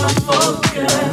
Now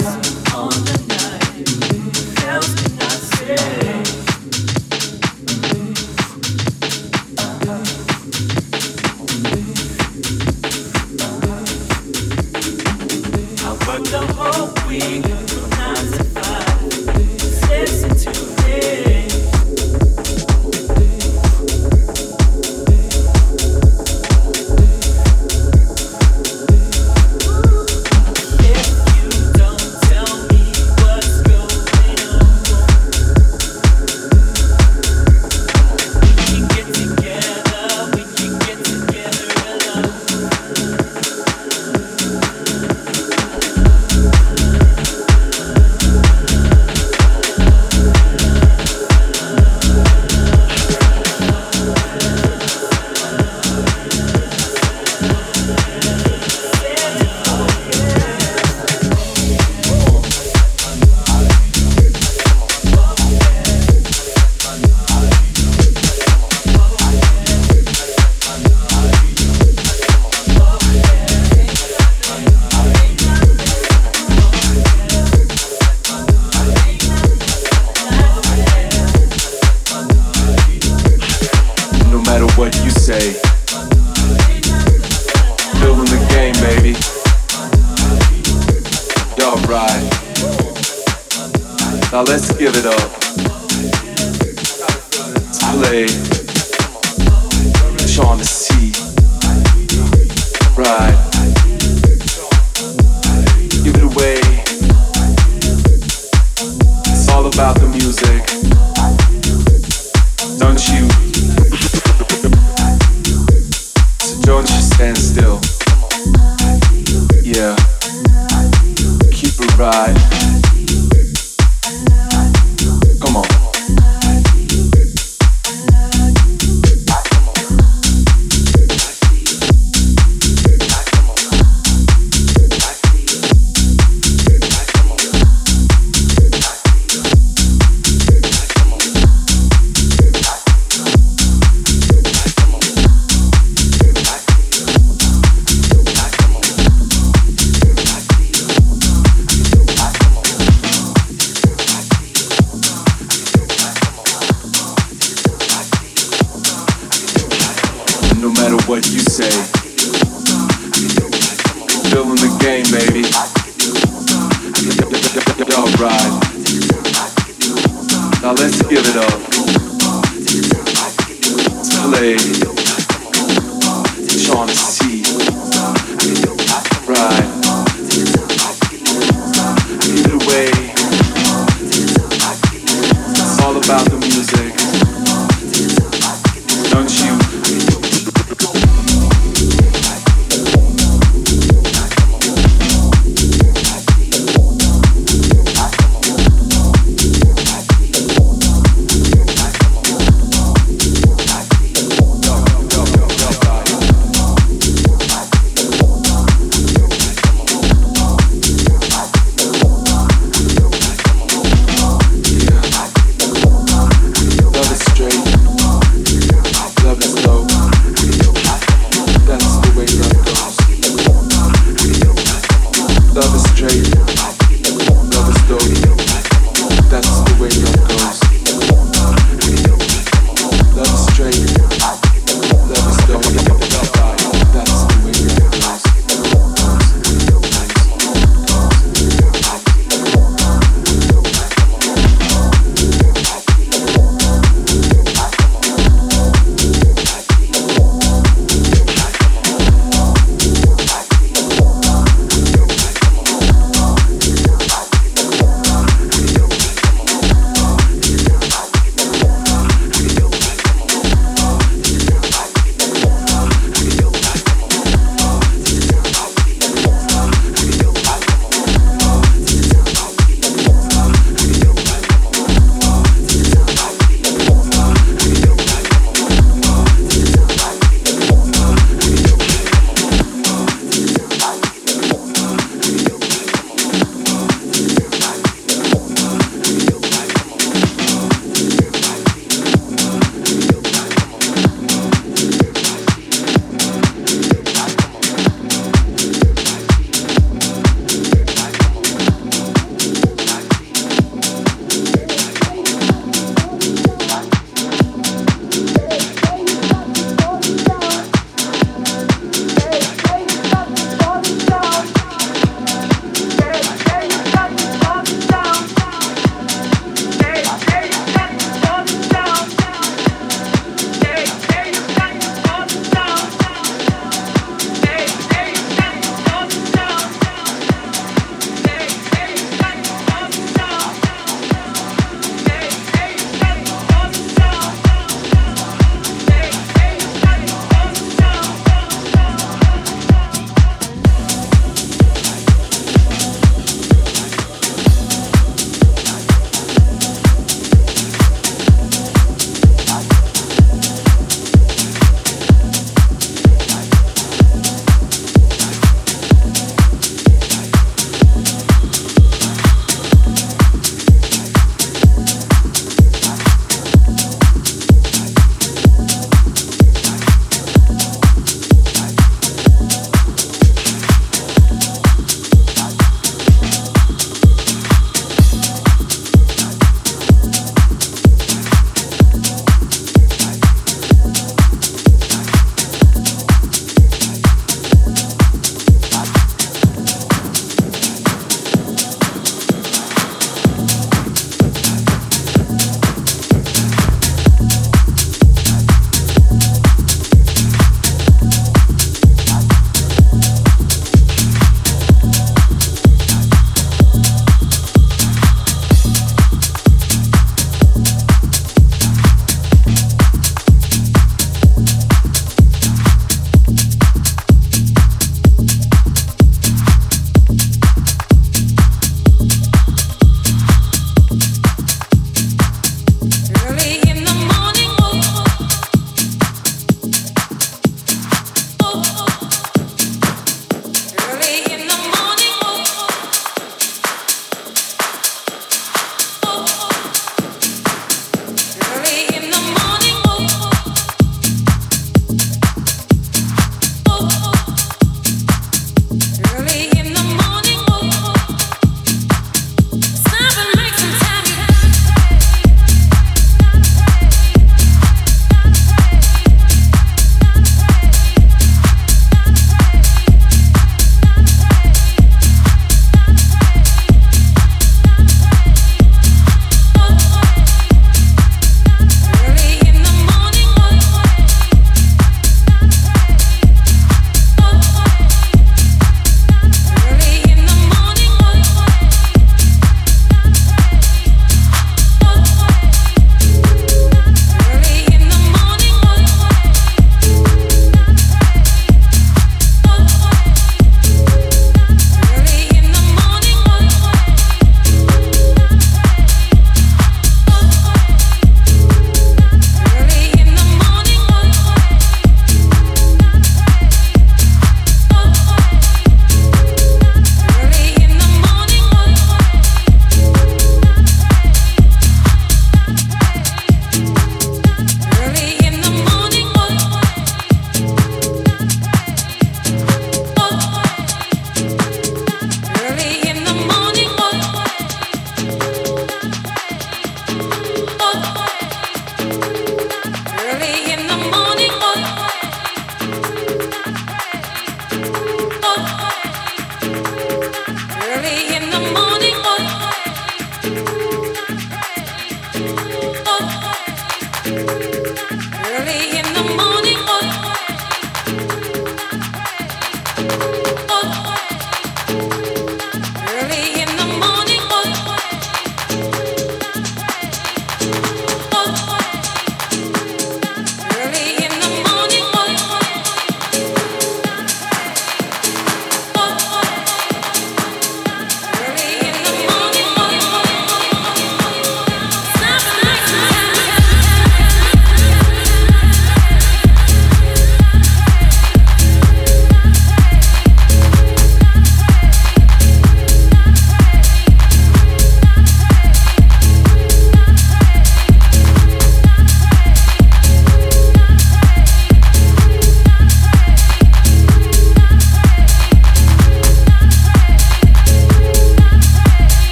Let's play.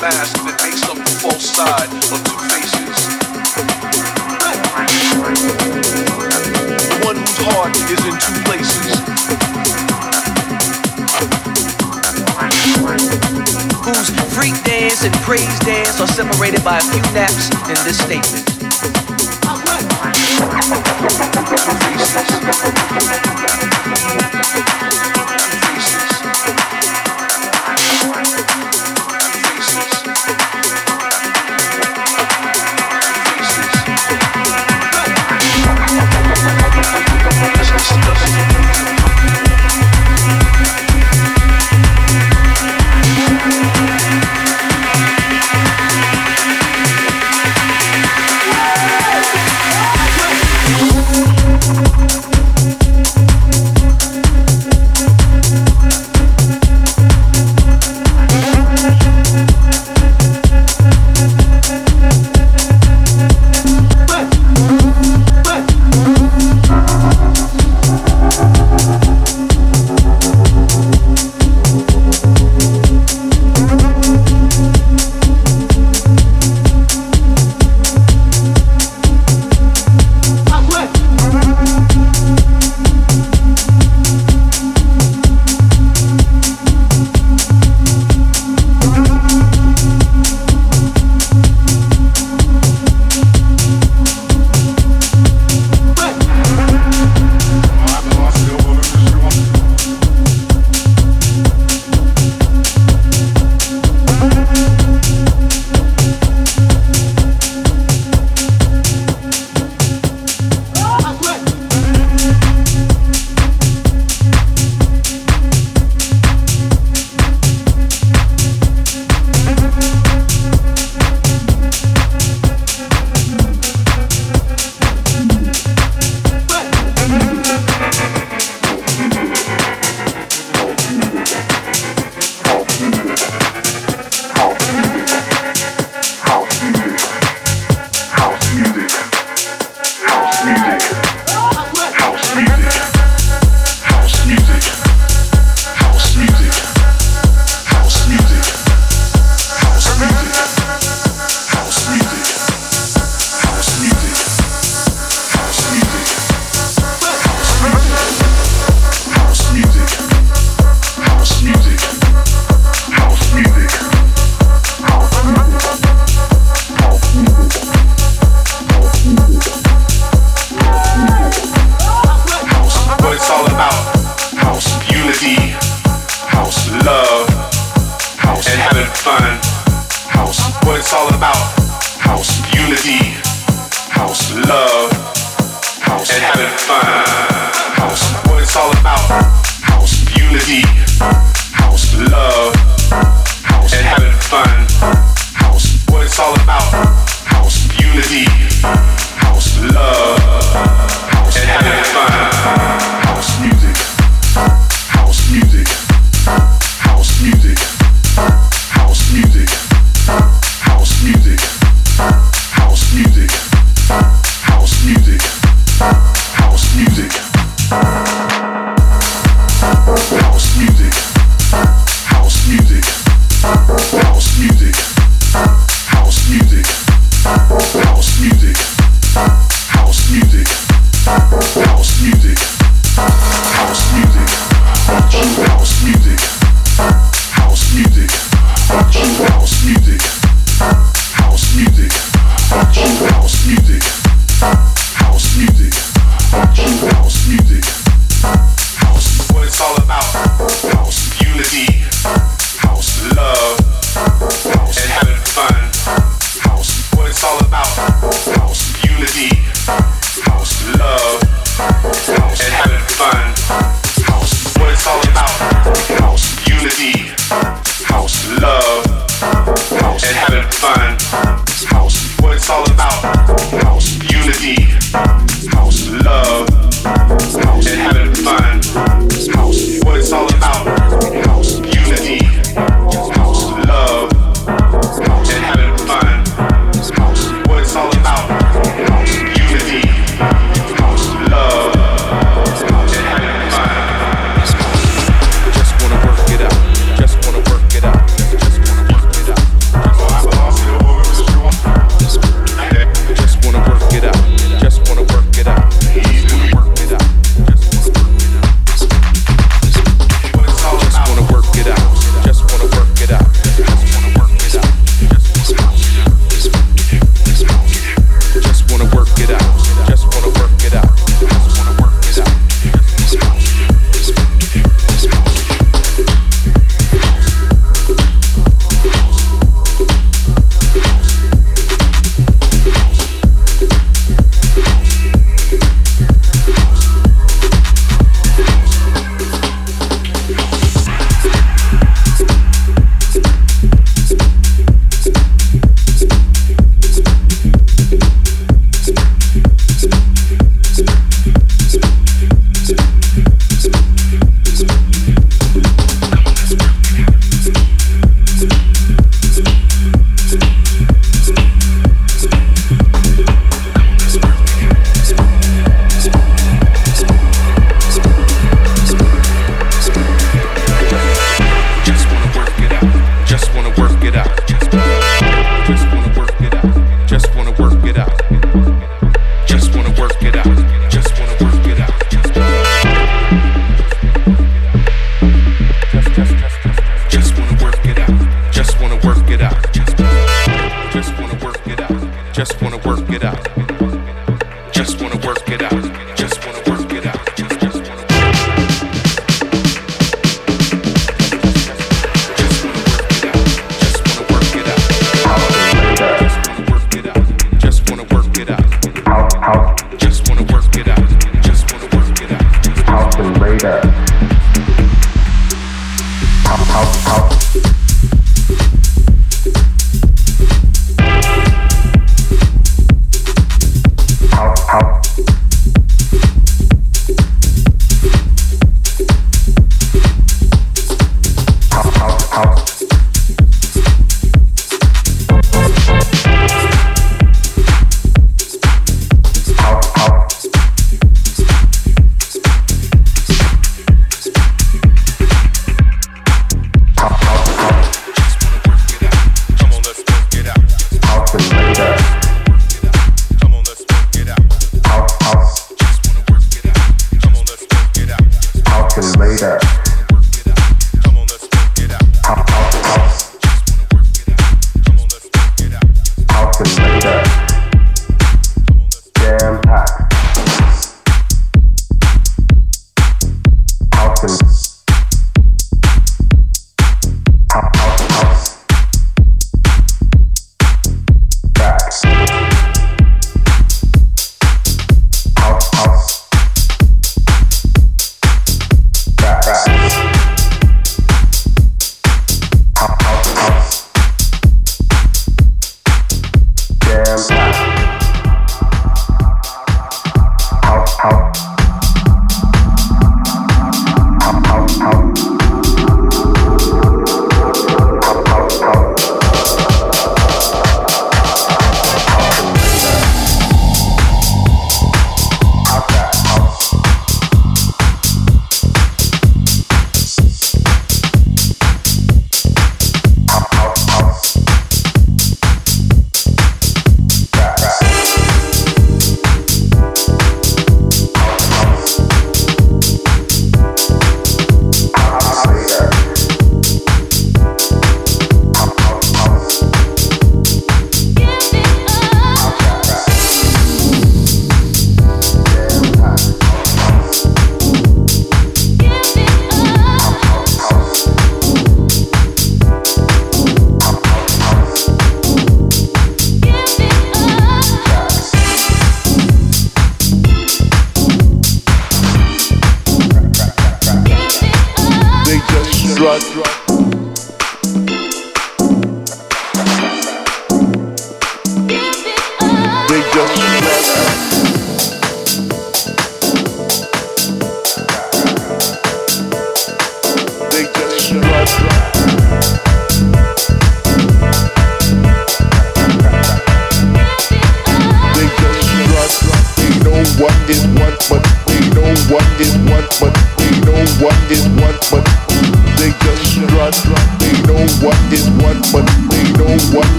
mask that makes up the false side of two faces. The one whose heart is in two places. Whose freak dance and praise dance are separated by a few naps in this statement. Two faces.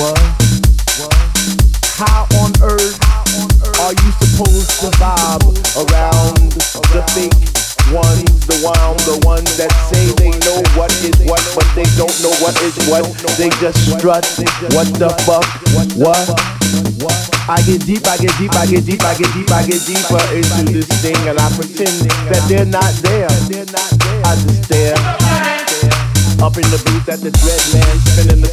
What? How on earth are you supposed to vibe around the fake ones, the one, the ones that say they know what is what, but they don't know what is what. They just. What the fuck? What? I get deep, I get deep, I get deep, I get deep, I get deeper into this thing, and I pretend that they're not there. I just stare. Up in the booth at the dread man, spinning the